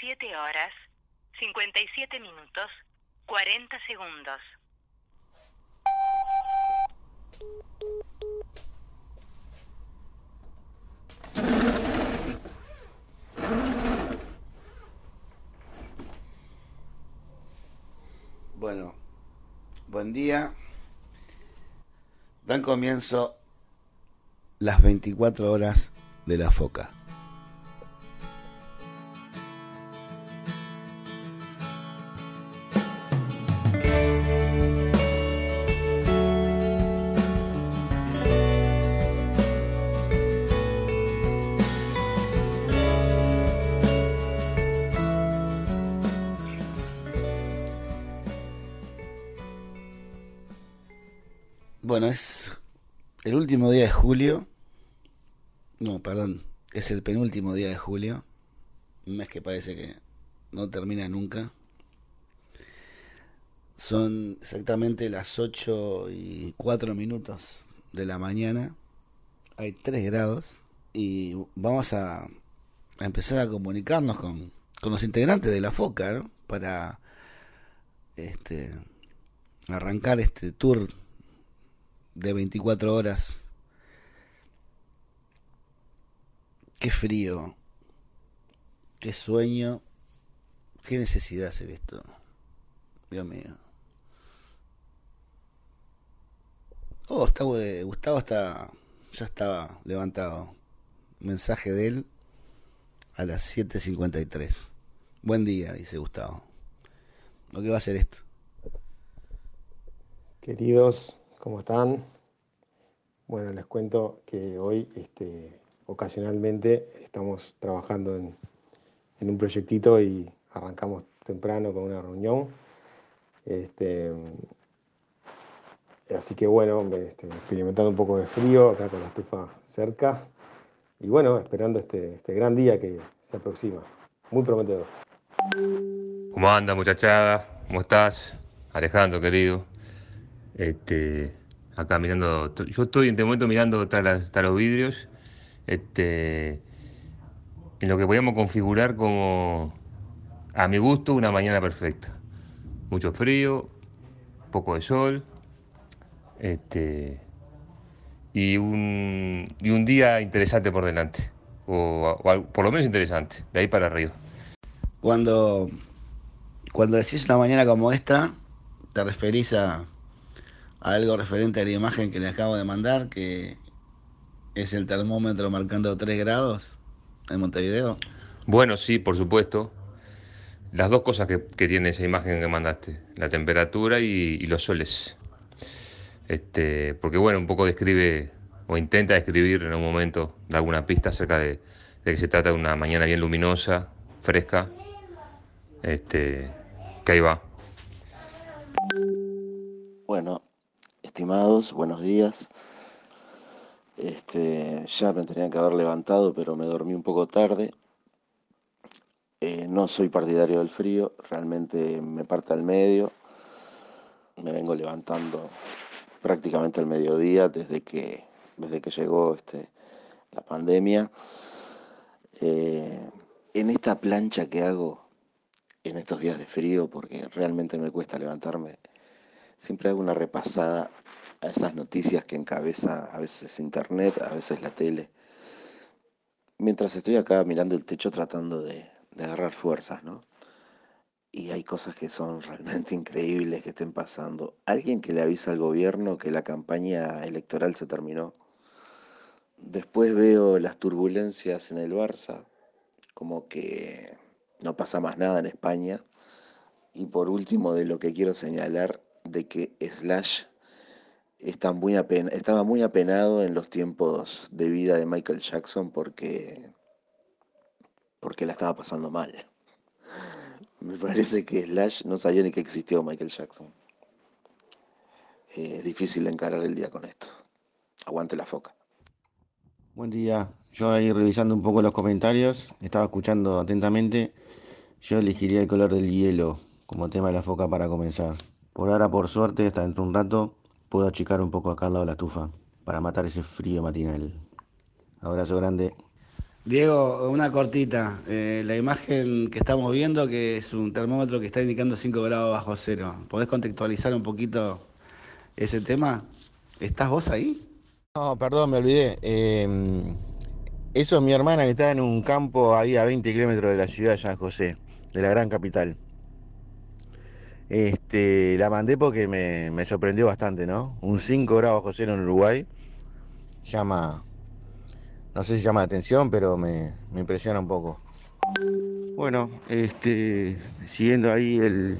7 horas, 57 minutos, 40 segundos. Bueno, buen día. Dan comienzo las 24 horas de la foca. Bueno, es el último día de julio. No, perdón, es el penúltimo día de julio. Un mes que parece que no termina nunca. Son exactamente las 8 y 4 minutos de la mañana. Hay 3 grados. Y vamos a, empezar a comunicarnos con, con los integrantes de la FOCA. Para este, arrancar este tour de 24 horas. Qué frío. Qué sueño. Qué necesidad hacer esto. Dios mío. Oh, está, Gustavo está. Ya estaba levantado. Mensaje de él a las 7.53. Buen día, dice Gustavo. ¿Lo que va a hacer esto? Queridos, ¿cómo están? Bueno, les cuento que hoy este, ocasionalmente estamos trabajando en, un proyectito y arrancamos temprano con una reunión. Este, así que bueno, este, experimentando un poco de frío acá con la estufa cerca y bueno, esperando este, este gran día que se aproxima. Muy prometedor. ¿Cómo anda muchachada? ¿Cómo estás? Alejandro, querido. Este, acá mirando, yo estoy en este momento mirando tras, los vidrios, este, en lo que podíamos configurar como, a mi gusto, una mañana perfecta. Mucho frío, poco de sol, este, y un, y un día interesante por delante, o, o, por lo menos interesante, de ahí para arriba. Cuando, cuando decís una mañana como esta, te referís a algo referente a la imagen que le acabo de mandar, que es el termómetro marcando 3 grados en Montevideo. Bueno, sí, por supuesto. Las dos cosas que, que tiene esa imagen que mandaste, la temperatura y, y, los soles. Este, porque bueno, un poco describe o intenta describir en un momento, de alguna pista acerca de, de que se trata de una mañana bien luminosa, fresca. Este, que ahí va. Bueno, estimados, buenos días. Este, ya me tenía que haber levantado, pero me dormí un poco tarde. Eh, no soy partidario del frío, realmente me parte al medio. Me vengo levantando prácticamente al mediodía desde que, desde que llegó este, la pandemia. Eh, en esta plancha que hago en estos días de frío, porque realmente me cuesta levantarme, siempre hago una repasada a esas noticias que encabeza a veces internet, a veces la tele. Mientras estoy acá mirando el techo tratando de, agarrar fuerzas, ¿no? Y hay cosas que son realmente increíbles que estén pasando. Alguien que le avisa al gobierno que la campaña electoral se terminó. Después veo las turbulencias en el Barça, como que no pasa más nada en España. Y por último, de lo que quiero señalar, de que Slash estaba muy apenado en los tiempos de vida de Michael Jackson porque, porque la estaba pasando mal. Me parece que Slash no sabía ni que existió Michael Jackson. Eh, es difícil encarar el día con esto. Aguante la foca. Buen día. Yo ahí revisando un poco los comentarios, estaba escuchando atentamente. Yo elegiría el color del hielo como tema de la foca para comenzar. Por ahora, por suerte, hasta dentro de un rato, puedo achicar un poco acá al lado de la estufa para matar ese frío matinal. Abrazo grande. Diego, una cortita. Eh, la imagen que estamos viendo, que es un termómetro que está indicando 5 grados bajo cero. ¿Podés contextualizar un poquito ese tema? ¿Estás vos ahí? No, perdón, me olvidé. Eh, eso es mi hermana que está en un campo ahí a 20 kilómetros de la ciudad de San José, de la gran capital. Este, la mandé porque me, me sorprendió bastante, ¿no? Un 5 grados cero en Uruguay llama, no sé si llama la atención, pero me, me impresiona un poco. Bueno, este, siguiendo ahí el,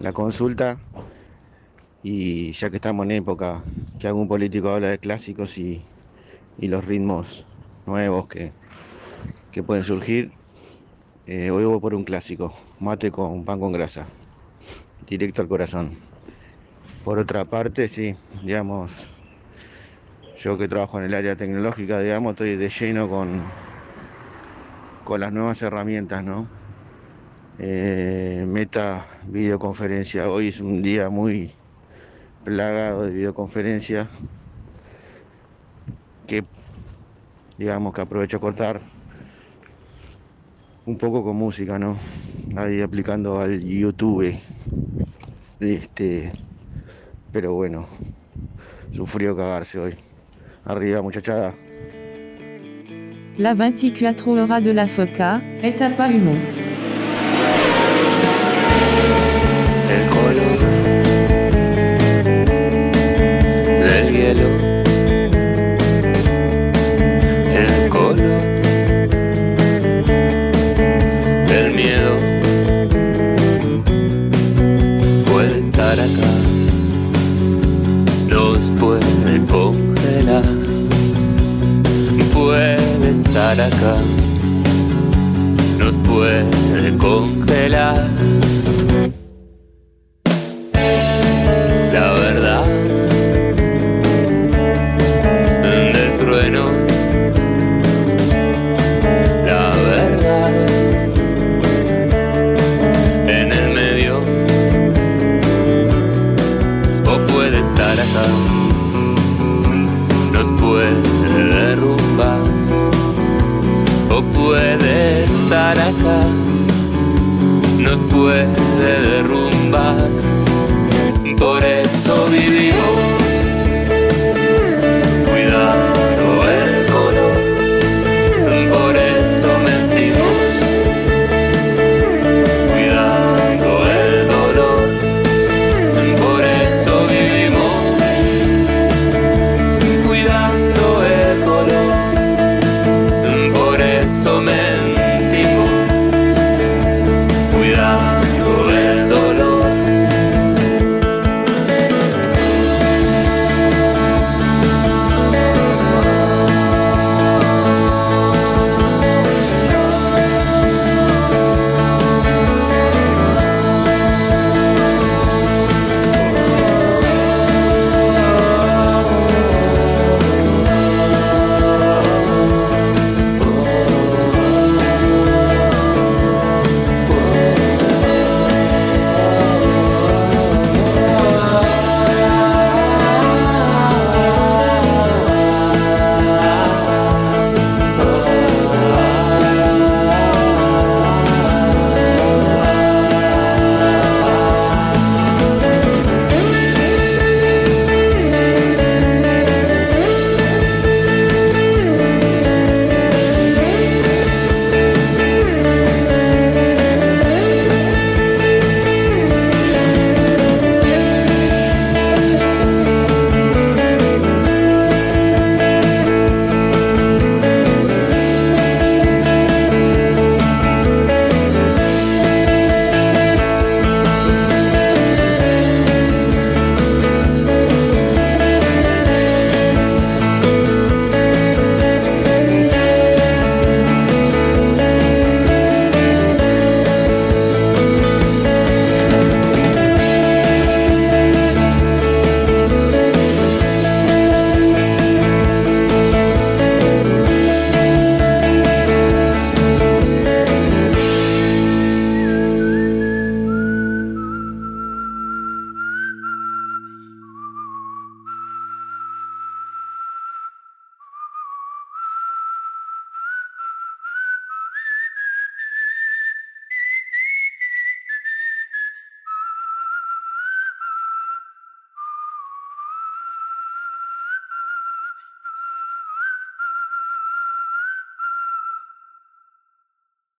la consulta, y ya que estamos en época que algún político habla de clásicos y, y los ritmos nuevos que, que pueden surgir, eh, hoy voy por un clásico, mate con pan con grasa, directo al corazón. Por otra parte, sí, digamos, yo que trabajo en el área tecnológica, digamos, estoy de lleno con, con las nuevas herramientas, ¿no? Eh, meta videoconferencia. Hoy es un día muy plagado de videoconferencia que digamos que aprovecho a cortar un poco con música, ¿no? Ahí aplicando al YouTube. Este, pero bueno, sufrió cagarse hoy. Arriba, muchachada. La 24 hora de la foca, etapa 1. Estar acá, nos puede congelar. baby.